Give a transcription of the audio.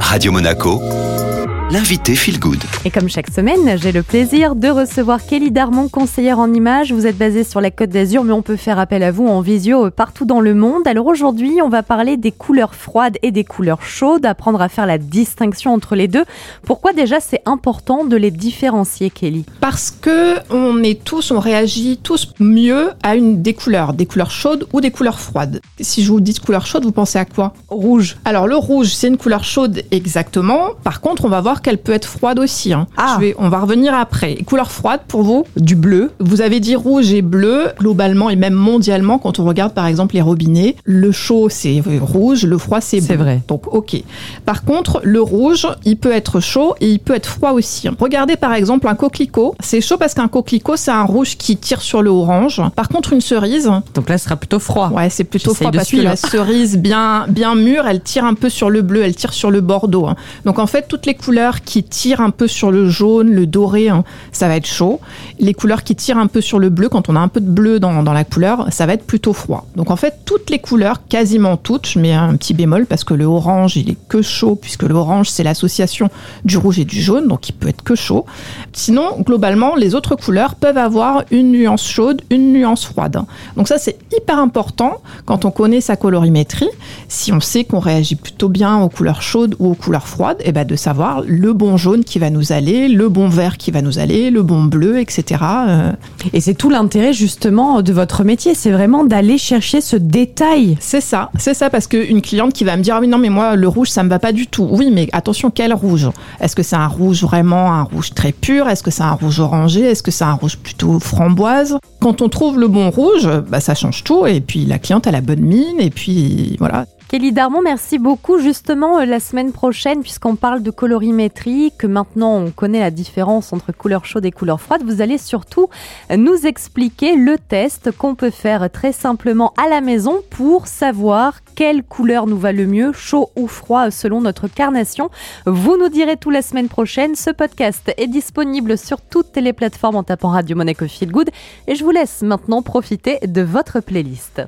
Radio Monaco, l'invité Feel Good. Et comme chaque semaine, j'ai le plaisir de recevoir Kelly Darmon, conseillère en images. Vous êtes basée sur la Côte d'Azur, mais on peut faire appel à vous en visio partout dans le monde. Alors aujourd'hui, on va parler des couleurs froides et des couleurs chaudes, apprendre à faire la distinction entre les deux. Pourquoi déjà c'est important de les différencier, Kelly? Parce que on est tous, on réagit tous mieux à une des couleurs, des couleurs chaudes ou des couleurs froides. Si je vous dis couleur chaude, vous pensez à quoi? Rouge. Alors le rouge, c'est une couleur chaude exactement. Par contre, on va voir qu'elle peut être froide aussi. hein. Ah. Je vais, on va revenir après. Couleur froide pour vous, du bleu. Vous avez dit rouge et bleu globalement et même mondialement quand on regarde par exemple les robinets. Le chaud c'est rouge, le froid c'est bleu. C'est vrai. Donc ok. Par contre, le rouge, il peut être chaud et il peut être froid aussi. Regardez par exemple un coquelicot. C'est chaud parce qu'un coquelicot c'est un rouge qui tire sur le orange. Par contre, une cerise, Donc là, ce sera plutôt froid. Ouais, c'est plutôt froid parce suivre. que la cerise bien bien mûre, elle tire un peu sur le bleu, elle tire sur le bordeaux. hein. Donc en fait, toutes les couleurs qui tirent un peu sur le jaune, le doré, hein, ça va être chaud. Les couleurs qui tirent un peu sur le bleu, quand on a un peu de bleu dans, dans la couleur, ça va être plutôt froid. Donc en fait, toutes les couleurs, quasiment toutes, je mets un petit bémol parce que le orange, il est que chaud puisque l'orange c'est l'association du rouge et du jaune, donc il peut être que chaud. Sinon, globalement, les autres couleurs peuvent avoir une nuance chaude, une nuance froide. Donc ça, c'est hyper important quand on connaît sa colorimétrie. Si on sait qu'on réagit plutôt bien aux couleurs chaudes ou aux couleurs froides, et ben de savoir le bon jaune qui va nous aller, le bon vert qui va nous aller, le bon bleu, etc. Euh, Et c'est tout l'intérêt justement de votre métier, c'est vraiment d'aller chercher ce détail. C'est ça, c'est ça, parce qu'une cliente qui va me dire Ah oui, non, mais moi, le rouge, ça me va pas du tout. Oui, mais attention, quel rouge? Est-ce que c'est un rouge vraiment, un rouge très pur? Est-ce que c'est un rouge orangé? Est-ce que c'est un rouge plutôt framboise? Quand on trouve le bon rouge, bah, ça change tout. Et puis la cliente a la bonne mine, et puis voilà. Kelly Darmon, merci beaucoup. Justement, euh, la semaine prochaine, puisqu'on parle de colorimétrie, que maintenant on connaît la différence entre couleurs chaudes et couleurs froides, vous allez surtout nous expliquer le test qu'on peut faire très simplement à la maison pour savoir quelle couleur nous va le mieux, chaud ou froid, selon notre carnation. Vous nous direz tout la semaine prochaine. Ce podcast est disponible sur toutes les plateformes en tapant Radio Monaco Feel Good. Et je vous laisse maintenant profiter de votre playlist.